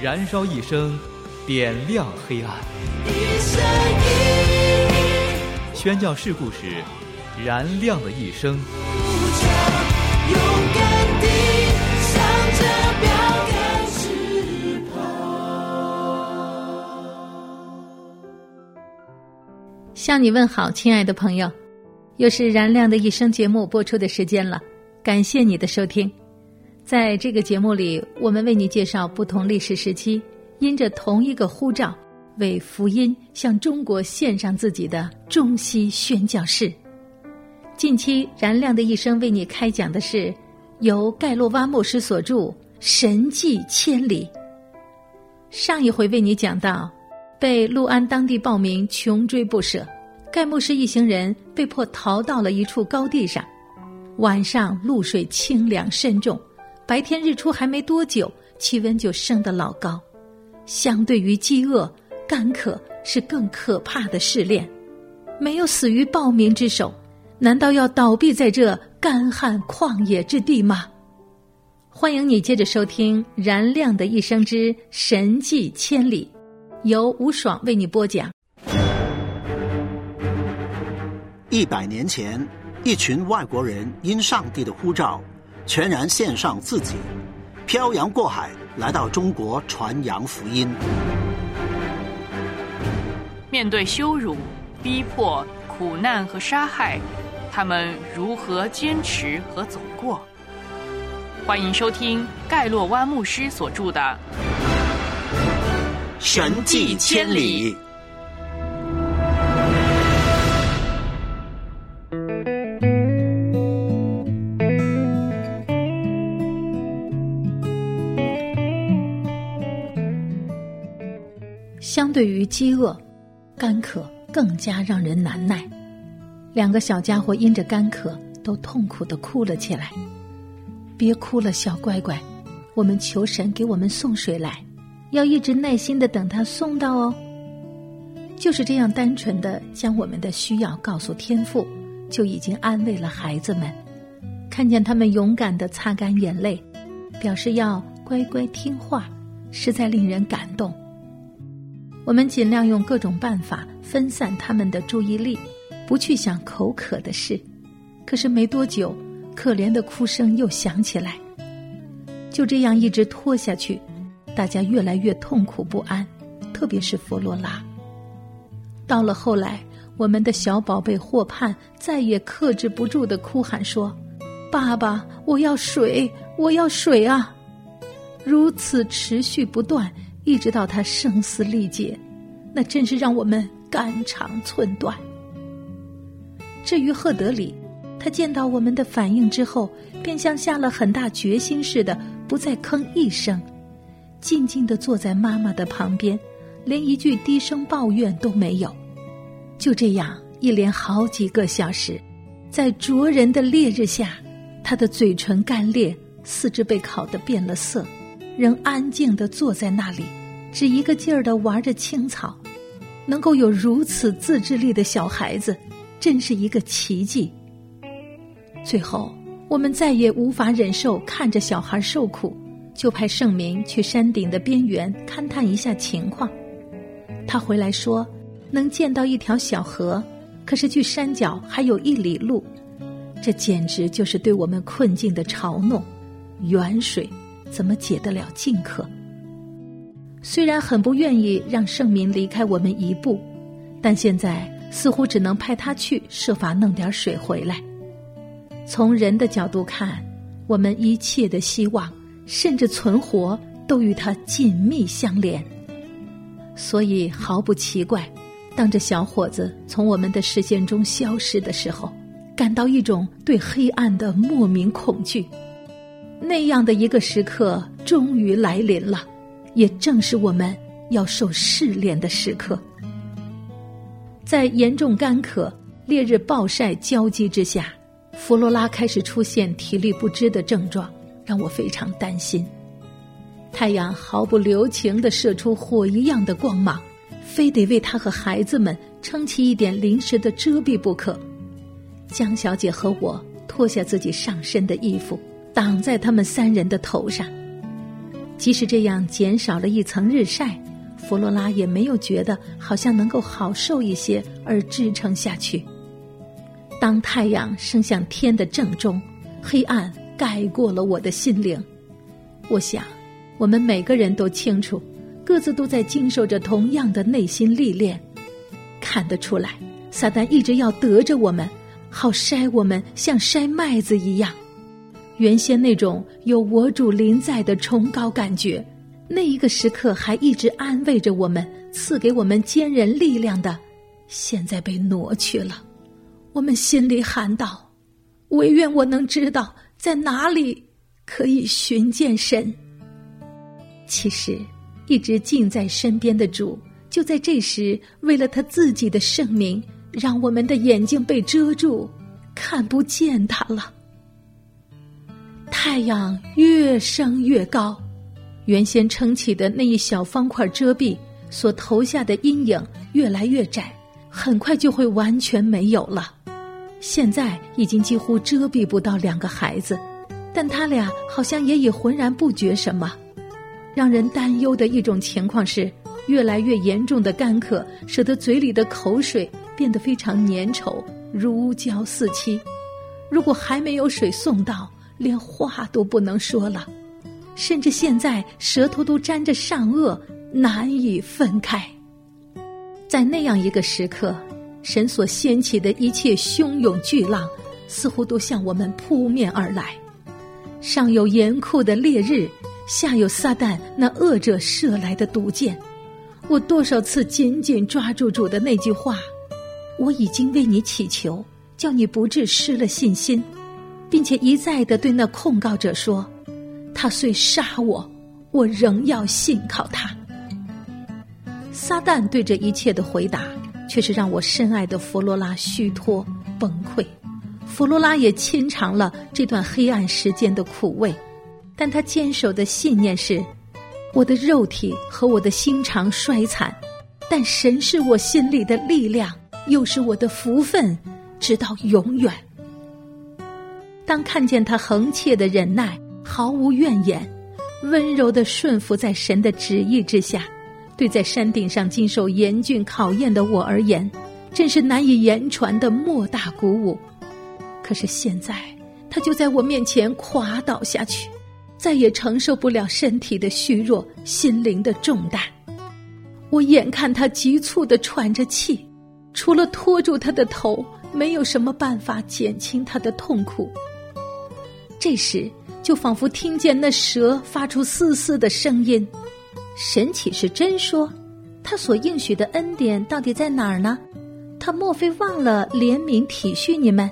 燃烧一生，点亮黑暗。宣教事故事，燃亮的一生。向你问好，亲爱的朋友，又是燃亮的一生节目播出的时间了。感谢你的收听，在这个节目里，我们为你介绍不同历史时期因着同一个呼召为福音向中国献上自己的中西宣教士。近期燃亮的一生为你开讲的是由盖洛瓦牧师所著《神迹千里》。上一回为你讲到。被陆安当地暴民穷追不舍，盖牧师一行人被迫逃到了一处高地上。晚上露水清凉深重，白天日出还没多久，气温就升得老高。相对于饥饿、干渴，是更可怕的试炼。没有死于暴民之手，难道要倒闭在这干旱旷野之地吗？欢迎你接着收听《燃亮的一生之神迹千里》。由吴爽为你播讲。一百年前，一群外国人因上帝的呼召，全然献上自己，漂洋过海来到中国传扬福音。面对羞辱、逼迫、苦难和杀害，他们如何坚持和走过？欢迎收听盖洛湾牧师所著的。神迹千里。饥饿、干渴，更加让人难耐。两个小家伙因着干渴，都痛苦的哭了起来。别哭了，小乖乖，我们求神给我们送水来。要一直耐心的等他送到哦。就是这样单纯的将我们的需要告诉天父，就已经安慰了孩子们。看见他们勇敢的擦干眼泪，表示要乖乖听话，实在令人感动。我们尽量用各种办法分散他们的注意力，不去想口渴的事。可是没多久，可怜的哭声又响起来。就这样一直拖下去。大家越来越痛苦不安，特别是弗罗拉。到了后来，我们的小宝贝霍盼再也克制不住的哭喊说：“爸爸，我要水，我要水啊！”如此持续不断，一直到他声嘶力竭，那真是让我们肝肠寸断。至于赫德里，他见到我们的反应之后，便像下了很大决心似的，不再吭一声。静静的坐在妈妈的旁边，连一句低声抱怨都没有。就这样，一连好几个小时，在灼人的烈日下，他的嘴唇干裂，四肢被烤得变了色，仍安静的坐在那里，只一个劲儿的玩着青草。能够有如此自制力的小孩子，真是一个奇迹。最后，我们再也无法忍受看着小孩受苦。就派盛明去山顶的边缘勘探一下情况。他回来说，能见到一条小河，可是距山脚还有一里路。这简直就是对我们困境的嘲弄。远水怎么解得了近渴？虽然很不愿意让盛明离开我们一步，但现在似乎只能派他去设法弄点水回来。从人的角度看，我们一切的希望。甚至存活都与他紧密相连，所以毫不奇怪，当这小伙子从我们的视线中消失的时候，感到一种对黑暗的莫名恐惧。那样的一个时刻终于来临了，也正是我们要受试炼的时刻。在严重干渴、烈日暴晒交击之下，弗罗拉开始出现体力不支的症状，让我非常担心。太阳毫不留情地射出火一样的光芒，非得为他和孩子们撑起一点临时的遮蔽不可。江小姐和我脱下自己上身的衣服，挡在他们三人的头上。即使这样减少了一层日晒。弗罗拉也没有觉得好像能够好受一些而支撑下去。当太阳升向天的正中，黑暗盖过了我的心灵。我想，我们每个人都清楚，各自都在经受着同样的内心历练。看得出来，撒旦一直要得着我们，好筛我们，像筛麦子一样。原先那种有我主临在的崇高感觉。那一个时刻还一直安慰着我们、赐给我们坚韧力量的，现在被挪去了。我们心里喊道：“唯愿我能知道在哪里可以寻见神。”其实，一直近在身边的主，就在这时，为了他自己的圣名，让我们的眼睛被遮住，看不见他了。太阳越升越高。原先撑起的那一小方块遮蔽所投下的阴影越来越窄，很快就会完全没有了。现在已经几乎遮蔽不到两个孩子，但他俩好像也已浑然不觉什么。让人担忧的一种情况是，越来越严重的干渴使得嘴里的口水变得非常粘稠，如胶似漆。如果还没有水送到，连话都不能说了。甚至现在舌头都沾着上颚，难以分开。在那样一个时刻，神所掀起的一切汹涌巨浪，似乎都向我们扑面而来。上有严酷的烈日，下有撒旦那恶者射来的毒箭。我多少次紧紧抓住主的那句话：“我已经为你祈求，叫你不致失了信心，并且一再的对那控告者说。”他虽杀我，我仍要信靠他。撒旦对这一切的回答，却是让我深爱的弗罗拉虚脱崩溃。弗罗拉也亲尝了这段黑暗时间的苦味，但他坚守的信念是：我的肉体和我的心肠衰残，但神是我心里的力量，又是我的福分，直到永远。当看见他横切的忍耐。毫无怨言，温柔的顺服在神的旨意之下，对在山顶上经受严峻考验的我而言，真是难以言传的莫大鼓舞。可是现在，他就在我面前垮倒下去，再也承受不了身体的虚弱、心灵的重担。我眼看他急促的喘着气，除了拖住他的头，没有什么办法减轻他的痛苦。这时。就仿佛听见那蛇发出嘶嘶的声音，神岂是真说？他所应许的恩典到底在哪儿呢？他莫非忘了怜悯体恤你们？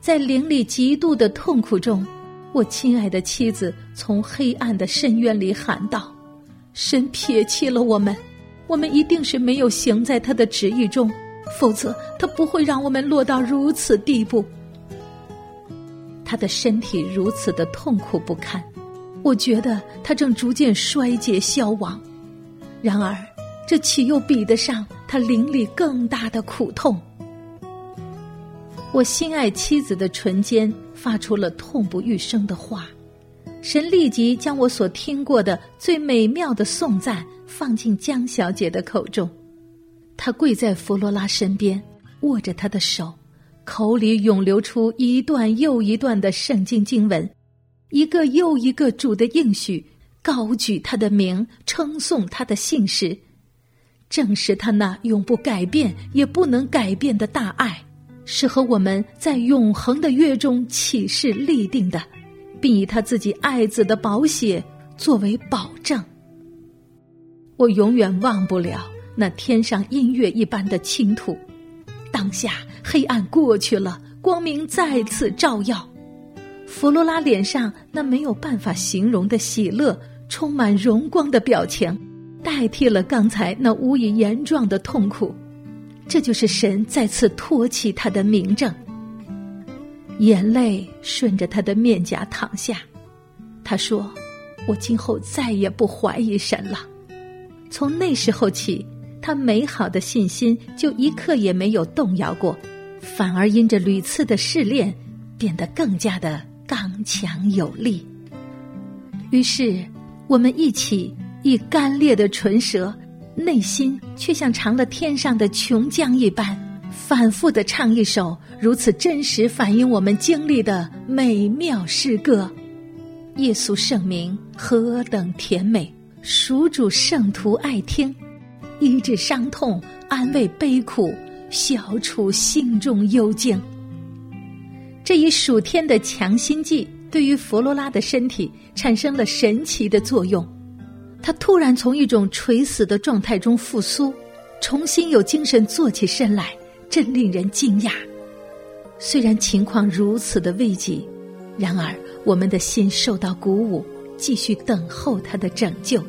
在灵里极度的痛苦中，我亲爱的妻子从黑暗的深渊里喊道：“神撇弃了我们，我们一定是没有行在他的旨意中，否则他不会让我们落到如此地步。”他的身体如此的痛苦不堪，我觉得他正逐渐衰竭消亡。然而，这岂又比得上他灵里更大的苦痛？我心爱妻子的唇间发出了痛不欲生的话，神立即将我所听过的最美妙的颂赞放进江小姐的口中。她跪在弗罗拉身边，握着她的手。口里涌流出一段又一段的圣经经文，一个又一个主的应许，高举他的名，称颂他的姓氏，正是他那永不改变也不能改变的大爱，是和我们在永恒的约中起誓立定的，并以他自己爱子的宝血作为保证。我永远忘不了那天上音乐一般的倾吐。当下黑暗过去了，光明再次照耀。弗罗拉脸上那没有办法形容的喜乐，充满荣光的表情，代替了刚才那无以言状的痛苦。这就是神再次托起他的名证。眼泪顺着他的面颊淌下，他说：“我今后再也不怀疑神了。”从那时候起，他美好的信心就一刻也没有动摇过，反而因着屡次的试炼，变得更加的刚强有力。于是，我们一起以干裂的唇舌，内心却像尝了天上的琼浆一般。反复的唱一首如此真实反映我们经历的美妙诗歌，耶稣圣名何等甜美，属主圣徒爱听，医治伤痛，安慰悲苦，消除心中幽静。这一暑天的强心剂对于弗罗拉的身体产生了神奇的作用，他突然从一种垂死的状态中复苏，重新有精神坐起身来。真令人惊讶。虽然情况如此的危急，然而我们的心受到鼓舞，继续等候他的拯救。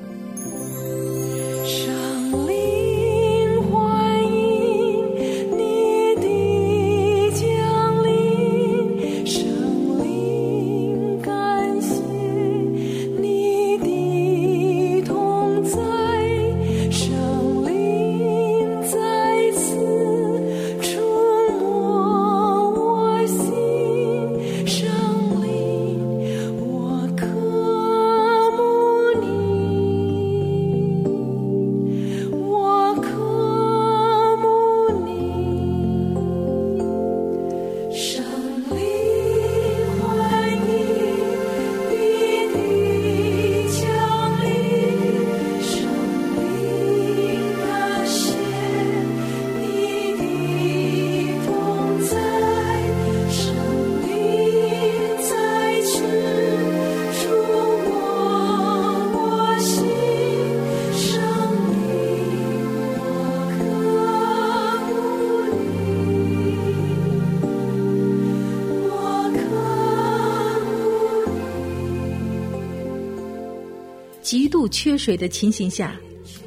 缺水的情形下，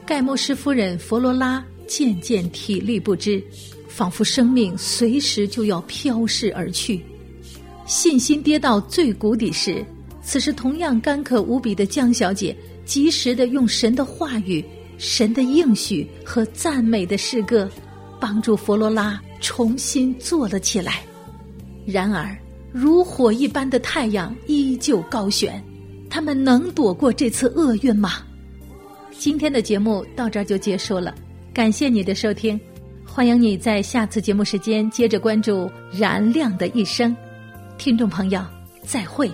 盖莫斯夫人弗罗拉渐渐体力不支，仿佛生命随时就要飘逝而去。信心跌到最谷底时，此时同样干渴无比的江小姐，及时的用神的话语、神的应许和赞美的诗歌，帮助弗罗拉重新坐了起来。然而，如火一般的太阳依旧高悬。他们能躲过这次厄运吗？今天的节目到这儿就结束了，感谢你的收听，欢迎你在下次节目时间接着关注《燃亮的一生》，听众朋友，再会。